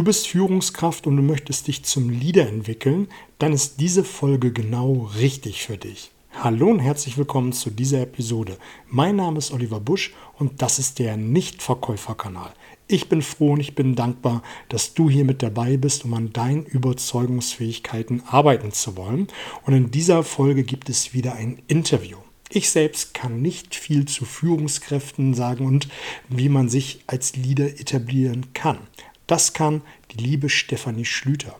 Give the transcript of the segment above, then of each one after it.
Du bist Führungskraft und du möchtest dich zum Leader entwickeln, dann ist diese Folge genau richtig für dich. Hallo und herzlich willkommen zu dieser Episode. Mein Name ist Oliver Busch und das ist der Nichtverkäuferkanal. Ich bin froh und ich bin dankbar, dass du hier mit dabei bist, um an deinen Überzeugungsfähigkeiten arbeiten zu wollen. Und in dieser Folge gibt es wieder ein Interview. Ich selbst kann nicht viel zu Führungskräften sagen und wie man sich als Leader etablieren kann. Das kann die liebe Stefanie Schlüter.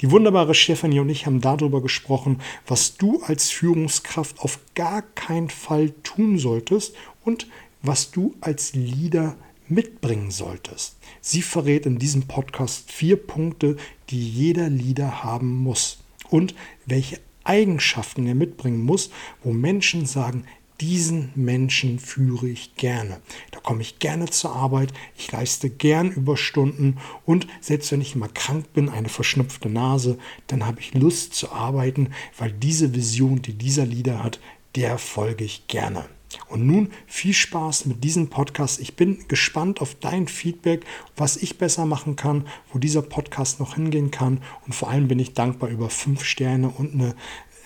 Die wunderbare Stefanie und ich haben darüber gesprochen, was du als Führungskraft auf gar keinen Fall tun solltest und was du als Leader mitbringen solltest. Sie verrät in diesem Podcast vier Punkte, die jeder Leader haben muss und welche Eigenschaften er mitbringen muss, wo Menschen sagen, diesen Menschen führe ich gerne. Da komme ich gerne zur Arbeit, ich leiste gern Überstunden und selbst wenn ich mal krank bin, eine verschnupfte Nase, dann habe ich Lust zu arbeiten, weil diese Vision, die dieser Leader hat, der folge ich gerne. Und nun viel Spaß mit diesem Podcast. Ich bin gespannt auf dein Feedback, was ich besser machen kann, wo dieser Podcast noch hingehen kann. Und vor allem bin ich dankbar über fünf Sterne und eine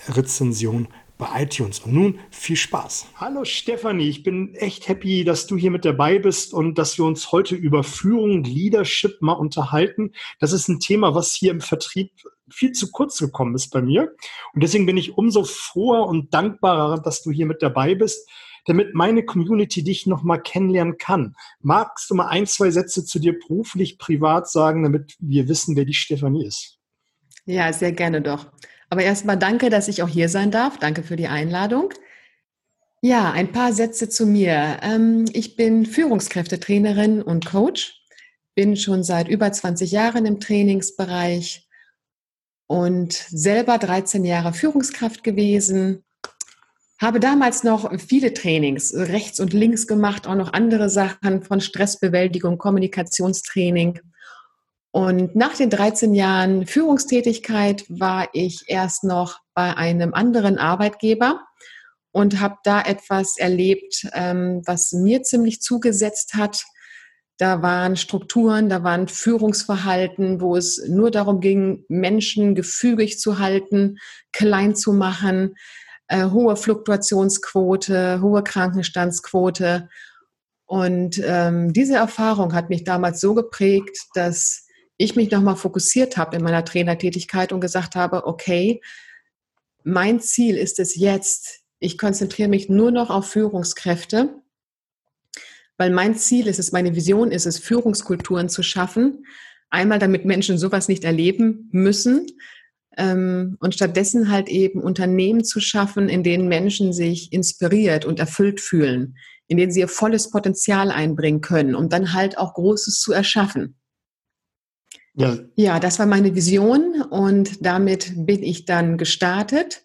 Rezension bei iTunes. Und nun viel Spaß. Hallo Stefanie, ich bin echt happy, dass du hier mit dabei bist und dass wir uns heute über Führung, Leadership mal unterhalten. Das ist ein Thema, was hier im Vertrieb viel zu kurz gekommen ist bei mir. Und deswegen bin ich umso froher und dankbarer, dass du hier mit dabei bist, damit meine Community dich nochmal kennenlernen kann. Magst du mal ein, zwei Sätze zu dir beruflich, privat sagen, damit wir wissen, wer die Stefanie ist? Ja, sehr gerne doch. Aber erstmal danke, dass ich auch hier sein darf. Danke für die Einladung. Ja, ein paar Sätze zu mir. Ähm, ich bin Führungskräftetrainerin und Coach, bin schon seit über 20 Jahren im Trainingsbereich und selber 13 Jahre Führungskraft gewesen. Habe damals noch viele Trainings rechts und links gemacht, auch noch andere Sachen von Stressbewältigung, Kommunikationstraining und nach den 13 Jahren Führungstätigkeit war ich erst noch bei einem anderen Arbeitgeber und habe da etwas erlebt, ähm, was mir ziemlich zugesetzt hat. Da waren Strukturen, da waren Führungsverhalten, wo es nur darum ging, Menschen gefügig zu halten, klein zu machen, äh, hohe Fluktuationsquote, hohe Krankenstandsquote. Und ähm, diese Erfahrung hat mich damals so geprägt, dass ich mich nochmal fokussiert habe in meiner Trainertätigkeit und gesagt habe, okay, mein Ziel ist es jetzt, ich konzentriere mich nur noch auf Führungskräfte, weil mein Ziel ist es, meine Vision ist es, Führungskulturen zu schaffen. Einmal, damit Menschen sowas nicht erleben müssen ähm, und stattdessen halt eben Unternehmen zu schaffen, in denen Menschen sich inspiriert und erfüllt fühlen, in denen sie ihr volles Potenzial einbringen können, um dann halt auch Großes zu erschaffen. Ja. ja, das war meine Vision und damit bin ich dann gestartet.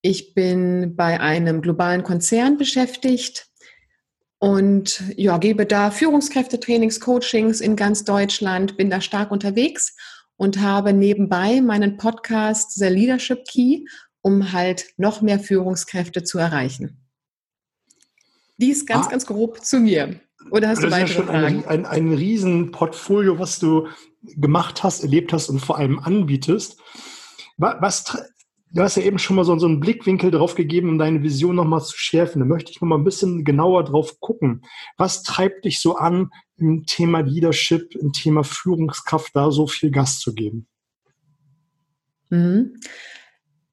Ich bin bei einem globalen Konzern beschäftigt und ja, gebe da Führungskräftetrainings, Coachings in ganz Deutschland, bin da stark unterwegs und habe nebenbei meinen Podcast The Leadership Key, um halt noch mehr Führungskräfte zu erreichen. Dies ganz, ah. ganz grob zu mir. Oder hast das du weitere ist ja schon Fragen? Ein, ein, ein Riesenportfolio, was du gemacht hast, erlebt hast und vor allem anbietest. Was, du hast ja eben schon mal so, so einen Blickwinkel drauf gegeben, um deine Vision nochmal zu schärfen. Da möchte ich nochmal ein bisschen genauer drauf gucken. Was treibt dich so an, im Thema Leadership, im Thema Führungskraft da so viel Gas zu geben? Mhm.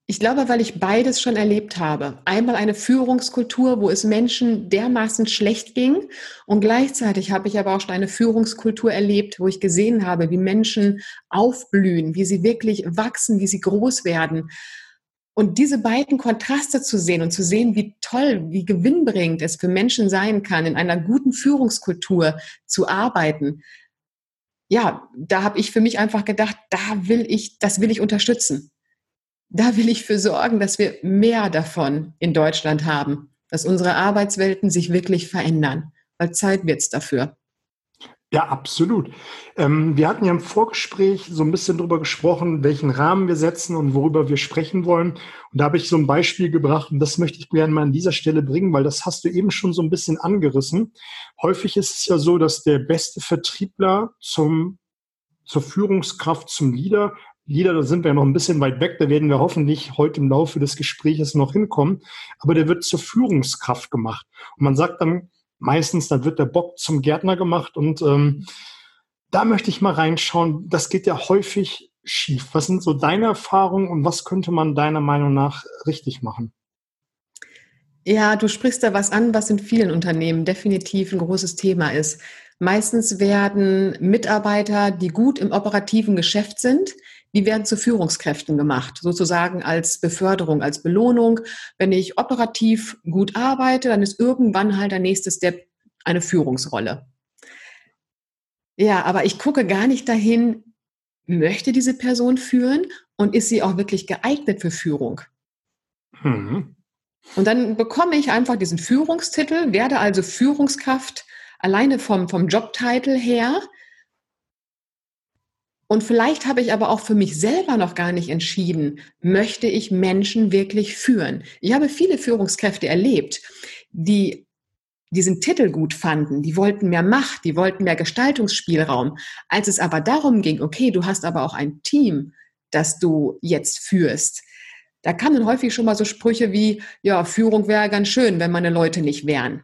Ich glaube, weil ich beides schon erlebt habe. Einmal eine Führungskultur, wo es Menschen dermaßen schlecht ging. Und gleichzeitig habe ich aber auch schon eine Führungskultur erlebt, wo ich gesehen habe, wie Menschen aufblühen, wie sie wirklich wachsen, wie sie groß werden. Und diese beiden Kontraste zu sehen und zu sehen, wie toll, wie gewinnbringend es für Menschen sein kann, in einer guten Führungskultur zu arbeiten. Ja, da habe ich für mich einfach gedacht, da will ich, das will ich unterstützen da will ich für sorgen, dass wir mehr davon in Deutschland haben, dass unsere Arbeitswelten sich wirklich verändern, weil Zeit wird es dafür. Ja, absolut. Ähm, wir hatten ja im Vorgespräch so ein bisschen darüber gesprochen, welchen Rahmen wir setzen und worüber wir sprechen wollen. Und da habe ich so ein Beispiel gebracht und das möchte ich gerne mal an dieser Stelle bringen, weil das hast du eben schon so ein bisschen angerissen. Häufig ist es ja so, dass der beste Vertriebler zum zur Führungskraft, zum Leader. Leader, da sind wir noch ein bisschen weit weg, da werden wir hoffentlich heute im Laufe des Gesprächs noch hinkommen, aber der wird zur Führungskraft gemacht. Und man sagt dann meistens, dann wird der Bock zum Gärtner gemacht und ähm, da möchte ich mal reinschauen. Das geht ja häufig schief. Was sind so deine Erfahrungen und was könnte man deiner Meinung nach richtig machen? Ja, du sprichst da was an, was in vielen Unternehmen definitiv ein großes Thema ist. Meistens werden Mitarbeiter, die gut im operativen Geschäft sind, die werden zu Führungskräften gemacht, sozusagen als Beförderung, als Belohnung. Wenn ich operativ gut arbeite, dann ist irgendwann halt der nächste Step eine Führungsrolle. Ja, aber ich gucke gar nicht dahin, möchte diese Person führen und ist sie auch wirklich geeignet für Führung? Mhm. Und dann bekomme ich einfach diesen Führungstitel, werde also Führungskraft alleine vom, vom Jobtitel her. Und vielleicht habe ich aber auch für mich selber noch gar nicht entschieden, möchte ich Menschen wirklich führen. Ich habe viele Führungskräfte erlebt, die diesen Titel gut fanden, die wollten mehr Macht, die wollten mehr Gestaltungsspielraum. Als es aber darum ging, okay, du hast aber auch ein Team, das du jetzt führst, da kamen häufig schon mal so Sprüche wie, ja, Führung wäre ganz schön, wenn meine Leute nicht wären.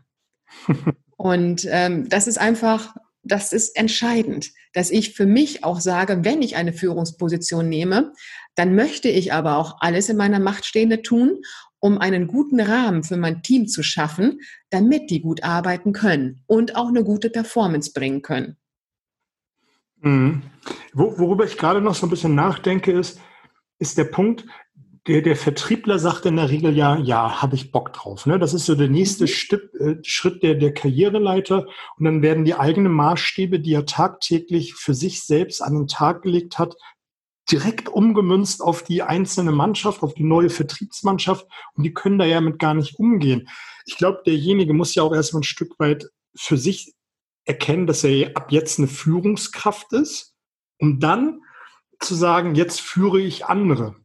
Und ähm, das ist einfach, das ist entscheidend, dass ich für mich auch sage, wenn ich eine Führungsposition nehme, dann möchte ich aber auch alles in meiner Macht Stehende tun, um einen guten Rahmen für mein Team zu schaffen, damit die gut arbeiten können und auch eine gute Performance bringen können. Mhm. Worüber ich gerade noch so ein bisschen nachdenke, ist, ist der Punkt, der, der Vertriebler sagt in der Regel ja, ja, habe ich Bock drauf. Ne? Das ist so der nächste mhm. Stipp, äh, Schritt der, der Karriereleiter. Und dann werden die eigenen Maßstäbe, die er tagtäglich für sich selbst an den Tag gelegt hat, direkt umgemünzt auf die einzelne Mannschaft, auf die neue Vertriebsmannschaft und die können da ja mit gar nicht umgehen. Ich glaube, derjenige muss ja auch erstmal ein Stück weit für sich erkennen, dass er ab jetzt eine Führungskraft ist, um dann zu sagen, jetzt führe ich andere.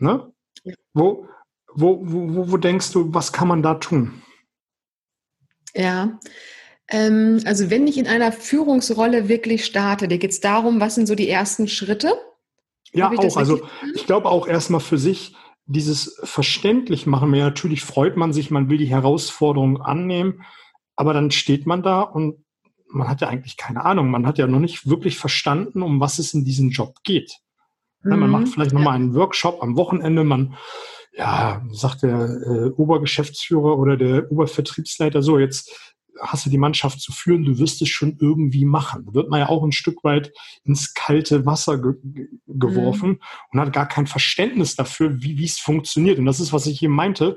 Ne? Ja. Wo, wo, wo, wo denkst du, was kann man da tun? Ja, ähm, also wenn ich in einer Führungsrolle wirklich starte, da geht es darum, was sind so die ersten Schritte? Ja, auch. Also ich glaube auch erstmal für sich dieses verständlich machen. Ja, natürlich freut man sich, man will die Herausforderung annehmen, aber dann steht man da und man hat ja eigentlich keine Ahnung. Man hat ja noch nicht wirklich verstanden, um was es in diesem Job geht. Mhm. Man macht vielleicht nochmal einen Workshop am Wochenende, man ja, sagt der äh, Obergeschäftsführer oder der Obervertriebsleiter so, jetzt hast du die Mannschaft zu führen, du wirst es schon irgendwie machen. Da wird man ja auch ein Stück weit ins kalte Wasser ge geworfen mhm. und hat gar kein Verständnis dafür, wie es funktioniert. Und das ist, was ich hier meinte.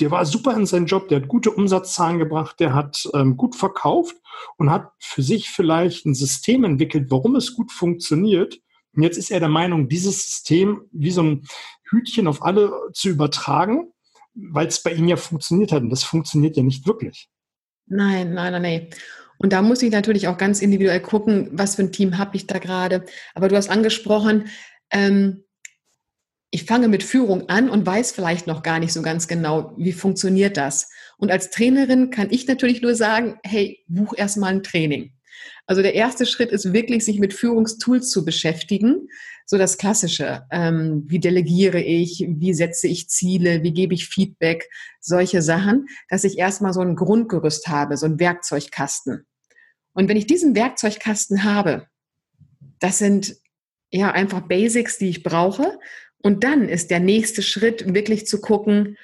Der war super in seinem Job, der hat gute Umsatzzahlen gebracht, der hat ähm, gut verkauft und hat für sich vielleicht ein System entwickelt, warum es gut funktioniert. Und jetzt ist er der Meinung, dieses System wie so ein Hütchen auf alle zu übertragen, weil es bei ihm ja funktioniert hat. Und das funktioniert ja nicht wirklich. Nein, nein, nein, nein. Und da muss ich natürlich auch ganz individuell gucken, was für ein Team habe ich da gerade. Aber du hast angesprochen, ähm, ich fange mit Führung an und weiß vielleicht noch gar nicht so ganz genau, wie funktioniert das. Und als Trainerin kann ich natürlich nur sagen, hey, buch erstmal ein Training. Also der erste Schritt ist wirklich, sich mit Führungstools zu beschäftigen. So das Klassische. Ähm, wie delegiere ich? Wie setze ich Ziele? Wie gebe ich Feedback? Solche Sachen, dass ich erstmal so ein Grundgerüst habe, so ein Werkzeugkasten. Und wenn ich diesen Werkzeugkasten habe, das sind ja einfach Basics, die ich brauche. Und dann ist der nächste Schritt wirklich zu gucken,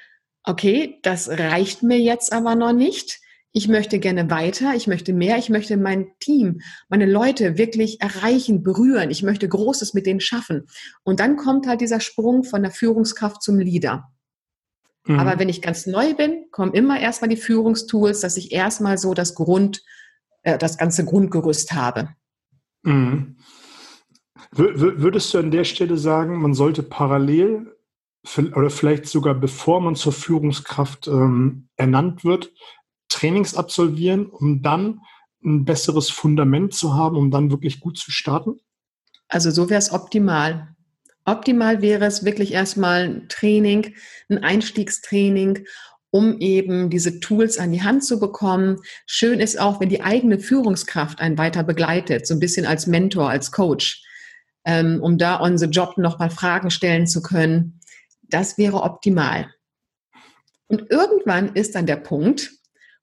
okay, das reicht mir jetzt aber noch nicht ich möchte gerne weiter, ich möchte mehr, ich möchte mein Team, meine Leute wirklich erreichen, berühren, ich möchte Großes mit denen schaffen. Und dann kommt halt dieser Sprung von der Führungskraft zum Leader. Mhm. Aber wenn ich ganz neu bin, kommen immer erstmal die Führungstools, dass ich erstmal so das Grund, äh, das ganze Grundgerüst habe. Mhm. Würdest du an der Stelle sagen, man sollte parallel oder vielleicht sogar bevor man zur Führungskraft ähm, ernannt wird, Trainings absolvieren, um dann ein besseres Fundament zu haben, um dann wirklich gut zu starten? Also so wäre es optimal. Optimal wäre es wirklich erstmal ein Training, ein Einstiegstraining, um eben diese Tools an die Hand zu bekommen. Schön ist auch, wenn die eigene Führungskraft einen weiter begleitet, so ein bisschen als Mentor, als Coach, ähm, um da on job nochmal Fragen stellen zu können. Das wäre optimal. Und irgendwann ist dann der Punkt,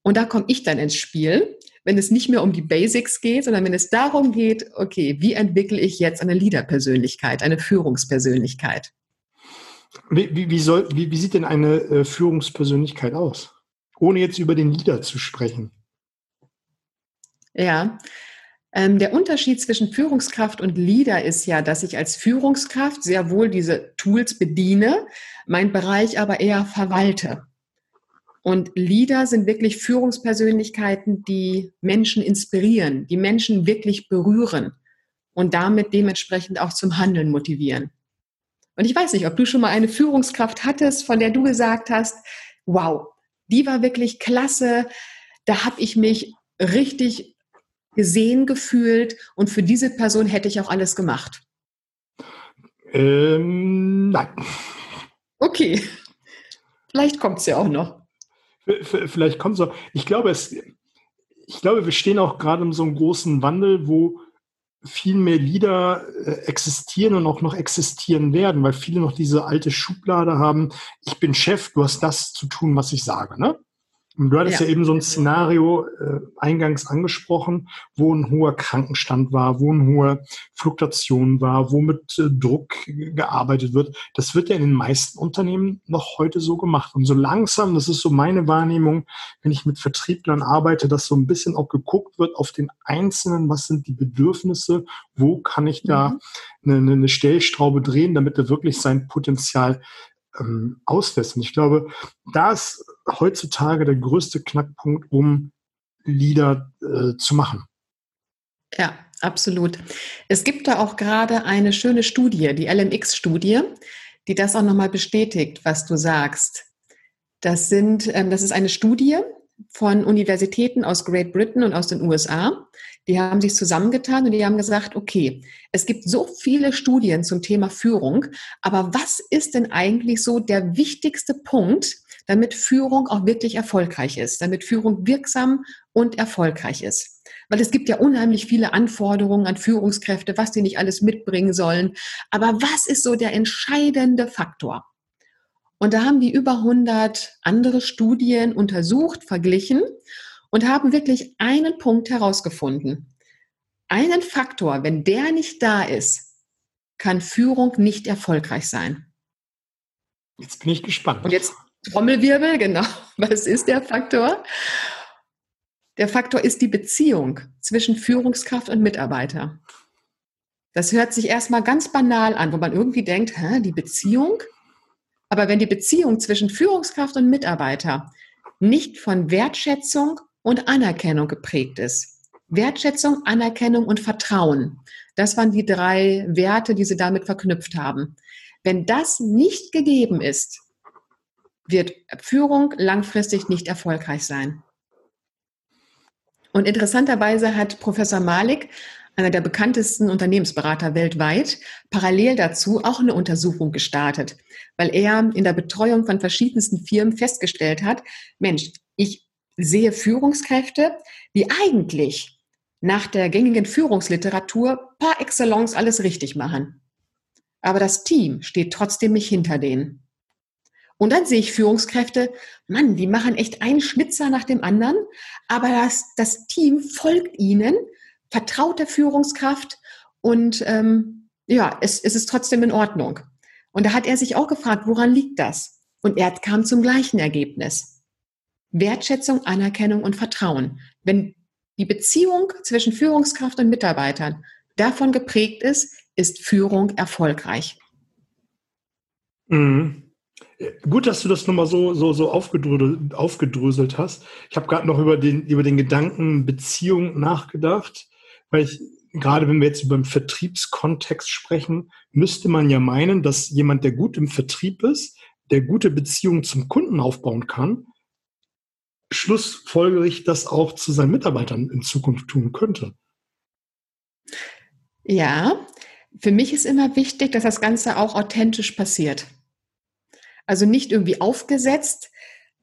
und da komme ich dann ins Spiel, wenn es nicht mehr um die Basics geht, sondern wenn es darum geht, okay, wie entwickle ich jetzt eine Leader-Persönlichkeit, eine Führungspersönlichkeit? Wie, wie, wie, soll, wie, wie sieht denn eine äh, Führungspersönlichkeit aus? Ohne jetzt über den Leader zu sprechen. Ja, ähm, der Unterschied zwischen Führungskraft und Leader ist ja, dass ich als Führungskraft sehr wohl diese Tools bediene, mein Bereich aber eher verwalte. Und Leader sind wirklich Führungspersönlichkeiten, die Menschen inspirieren, die Menschen wirklich berühren und damit dementsprechend auch zum Handeln motivieren. Und ich weiß nicht, ob du schon mal eine Führungskraft hattest, von der du gesagt hast, wow, die war wirklich klasse, da habe ich mich richtig gesehen gefühlt und für diese Person hätte ich auch alles gemacht. Ähm, nein. Okay, vielleicht kommt es ja auch noch. Vielleicht kommt auch. Ich glaube, es, ich glaube, wir stehen auch gerade in so einem großen Wandel, wo viel mehr Lieder äh, existieren und auch noch existieren werden, weil viele noch diese alte Schublade haben. Ich bin Chef, du hast das zu tun, was ich sage. Ne? Und du hattest ja. ja eben so ein Szenario äh, eingangs angesprochen, wo ein hoher Krankenstand war, wo eine hohe Fluktuation war, wo mit äh, Druck gearbeitet wird. Das wird ja in den meisten Unternehmen noch heute so gemacht. Und so langsam, das ist so meine Wahrnehmung, wenn ich mit Vertrieblern arbeite, dass so ein bisschen auch geguckt wird auf den Einzelnen, was sind die Bedürfnisse, wo kann ich da mhm. eine, eine Stellschraube drehen, damit er wirklich sein Potenzial ähm, auslässt. Und ich glaube, da ist heutzutage der größte Knackpunkt, um Lieder äh, zu machen. Ja, absolut. Es gibt da auch gerade eine schöne Studie, die LMX-Studie, die das auch nochmal bestätigt, was du sagst. Das sind, ähm, das ist eine Studie von Universitäten aus Great Britain und aus den USA. Die haben sich zusammengetan und die haben gesagt, okay, es gibt so viele Studien zum Thema Führung, aber was ist denn eigentlich so der wichtigste Punkt, damit Führung auch wirklich erfolgreich ist, damit Führung wirksam und erfolgreich ist? Weil es gibt ja unheimlich viele Anforderungen an Führungskräfte, was die nicht alles mitbringen sollen. Aber was ist so der entscheidende Faktor? Und da haben die über 100 andere Studien untersucht, verglichen und haben wirklich einen Punkt herausgefunden. Einen Faktor, wenn der nicht da ist, kann Führung nicht erfolgreich sein. Jetzt bin ich gespannt. Und jetzt Trommelwirbel, genau. Was ist der Faktor? Der Faktor ist die Beziehung zwischen Führungskraft und Mitarbeiter. Das hört sich erstmal ganz banal an, wo man irgendwie denkt, hä, die Beziehung? Aber wenn die Beziehung zwischen Führungskraft und Mitarbeiter nicht von Wertschätzung und Anerkennung geprägt ist. Wertschätzung, Anerkennung und Vertrauen. Das waren die drei Werte, die sie damit verknüpft haben. Wenn das nicht gegeben ist, wird Führung langfristig nicht erfolgreich sein. Und interessanterweise hat Professor Malik, einer der bekanntesten Unternehmensberater weltweit, parallel dazu auch eine Untersuchung gestartet, weil er in der Betreuung von verschiedensten Firmen festgestellt hat, Mensch, ich sehe Führungskräfte, die eigentlich nach der gängigen Führungsliteratur par excellence alles richtig machen. Aber das Team steht trotzdem nicht hinter denen. Und dann sehe ich Führungskräfte, Mann, die machen echt einen Schnitzer nach dem anderen, aber das, das Team folgt ihnen, vertraut der Führungskraft und ähm, ja, es, es ist trotzdem in Ordnung. Und da hat er sich auch gefragt, woran liegt das? Und er kam zum gleichen Ergebnis. Wertschätzung, Anerkennung und Vertrauen. Wenn die Beziehung zwischen Führungskraft und Mitarbeitern davon geprägt ist, ist Führung erfolgreich. Mhm. Gut, dass du das nochmal so, so, so aufgedröselt, aufgedröselt hast. Ich habe gerade noch über den, über den Gedanken Beziehung nachgedacht, weil ich, gerade wenn wir jetzt über den Vertriebskontext sprechen, müsste man ja meinen, dass jemand, der gut im Vertrieb ist, der gute Beziehungen zum Kunden aufbauen kann, schlussfolgerlich das auch zu seinen Mitarbeitern in Zukunft tun könnte. Ja, für mich ist immer wichtig, dass das Ganze auch authentisch passiert. Also nicht irgendwie aufgesetzt,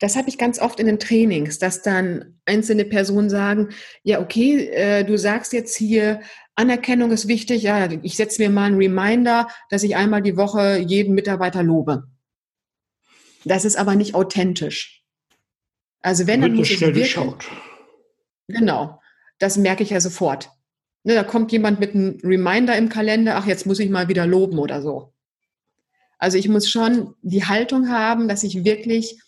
das habe ich ganz oft in den Trainings, dass dann einzelne Personen sagen, ja, okay, äh, du sagst jetzt hier, Anerkennung ist wichtig, ja, ich setze mir mal einen Reminder, dass ich einmal die Woche jeden Mitarbeiter lobe. Das ist aber nicht authentisch. Also wenn, dann muss es wirklich, Genau, das merke ich ja sofort. Ne, da kommt jemand mit einem Reminder im Kalender, ach, jetzt muss ich mal wieder loben oder so. Also ich muss schon die Haltung haben, dass ich wirklich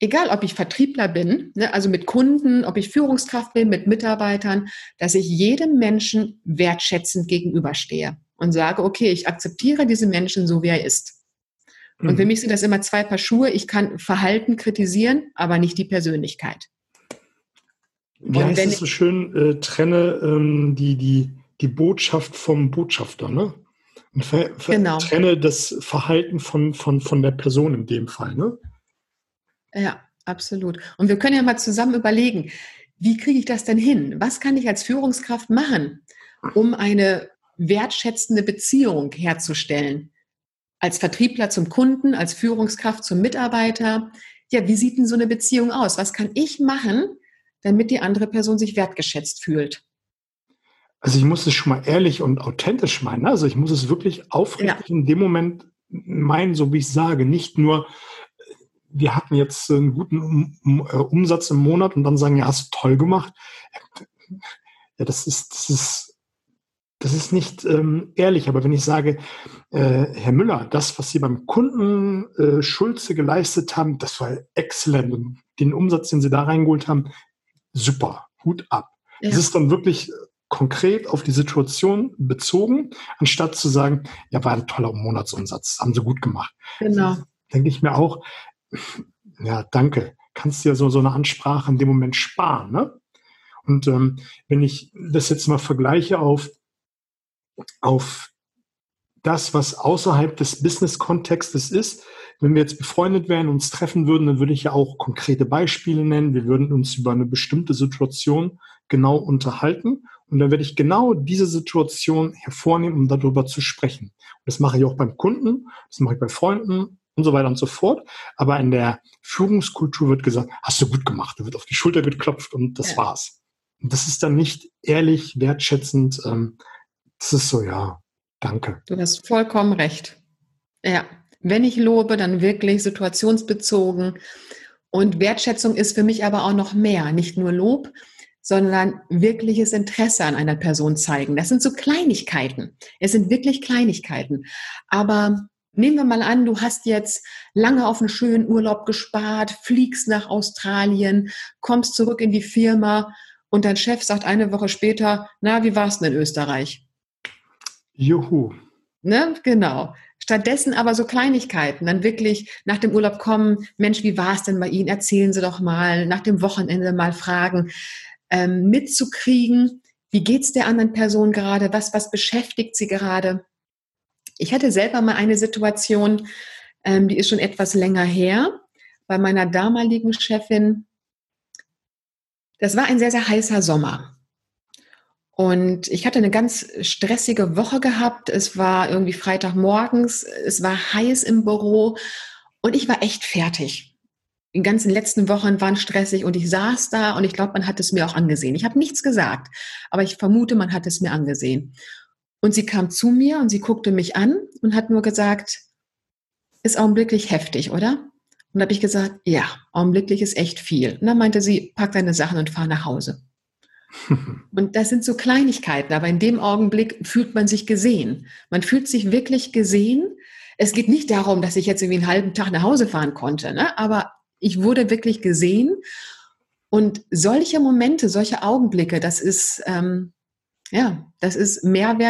egal ob ich Vertriebler bin, ne, also mit Kunden, ob ich Führungskraft bin, mit Mitarbeitern, dass ich jedem Menschen wertschätzend gegenüberstehe und sage, okay, ich akzeptiere diesen Menschen so, wie er ist. Und für mhm. mich sind das immer zwei Paar Schuhe. Ich kann Verhalten kritisieren, aber nicht die Persönlichkeit. Wie heißt es so schön, äh, trenne ähm, die, die, die Botschaft vom Botschafter, ne? Und ver, ver, genau. trenne das Verhalten von, von, von der Person in dem Fall, ne? Ja, absolut. Und wir können ja mal zusammen überlegen, wie kriege ich das denn hin? Was kann ich als Führungskraft machen, um eine wertschätzende Beziehung herzustellen? Als Vertriebler zum Kunden, als Führungskraft zum Mitarbeiter. Ja, wie sieht denn so eine Beziehung aus? Was kann ich machen, damit die andere Person sich wertgeschätzt fühlt? Also ich muss es schon mal ehrlich und authentisch meinen. Also ich muss es wirklich aufrichtig ja. in dem Moment meinen, so wie ich sage. Nicht nur, wir hatten jetzt einen guten äh, Umsatz im Monat und dann sagen, ja, hast du toll gemacht. Ja, das ist, das ist, das ist nicht ähm, ehrlich. Aber wenn ich sage, äh, Herr Müller, das, was Sie beim Kunden äh, Schulze geleistet haben, das war exzellent. Und den Umsatz, den Sie da reingeholt haben, super, Hut ab. Ja. Das ist dann wirklich konkret auf die Situation bezogen, anstatt zu sagen, ja, war ein toller Monatsumsatz, haben Sie gut gemacht. Genau. Denke ich mir auch, ja, danke, kannst dir so, so eine Ansprache in dem Moment sparen. Ne? Und ähm, wenn ich das jetzt mal vergleiche auf, auf das, was außerhalb des Business-Kontextes ist, wenn wir jetzt befreundet wären, uns treffen würden, dann würde ich ja auch konkrete Beispiele nennen. Wir würden uns über eine bestimmte Situation genau unterhalten. Und dann werde ich genau diese Situation hervornehmen, um darüber zu sprechen. Und das mache ich auch beim Kunden, das mache ich bei Freunden und so weiter und so fort. Aber in der Führungskultur wird gesagt, hast du gut gemacht, da wird auf die Schulter geklopft und das ja. war's. Und das ist dann nicht ehrlich, wertschätzend. Ähm, das ist so, ja, danke. Du hast vollkommen recht. Ja, wenn ich lobe, dann wirklich situationsbezogen. Und Wertschätzung ist für mich aber auch noch mehr, nicht nur Lob, sondern wirkliches Interesse an einer Person zeigen. Das sind so Kleinigkeiten. Es sind wirklich Kleinigkeiten. Aber Nehmen wir mal an, du hast jetzt lange auf einen schönen Urlaub gespart, fliegst nach Australien, kommst zurück in die Firma und dein Chef sagt eine Woche später, na, wie war es denn in Österreich? Juhu. Ne? Genau. Stattdessen aber so Kleinigkeiten, dann wirklich nach dem Urlaub kommen, Mensch, wie war es denn bei Ihnen? Erzählen Sie doch mal, nach dem Wochenende mal fragen, ähm, mitzukriegen, wie geht es der anderen Person gerade, was, was beschäftigt sie gerade? Ich hatte selber mal eine Situation, ähm, die ist schon etwas länger her, bei meiner damaligen Chefin. Das war ein sehr, sehr heißer Sommer. Und ich hatte eine ganz stressige Woche gehabt. Es war irgendwie Freitagmorgens, es war heiß im Büro und ich war echt fertig. Die ganzen letzten Wochen waren stressig und ich saß da und ich glaube, man hat es mir auch angesehen. Ich habe nichts gesagt, aber ich vermute, man hat es mir angesehen. Und sie kam zu mir und sie guckte mich an und hat nur gesagt, ist augenblicklich heftig, oder? Und habe ich gesagt, ja, augenblicklich ist echt viel. Und dann meinte sie, pack deine Sachen und fahr nach Hause. und das sind so Kleinigkeiten, aber in dem Augenblick fühlt man sich gesehen. Man fühlt sich wirklich gesehen. Es geht nicht darum, dass ich jetzt irgendwie einen halben Tag nach Hause fahren konnte, ne? aber ich wurde wirklich gesehen. Und solche Momente, solche Augenblicke, das ist, ähm, ja, das ist Mehrwert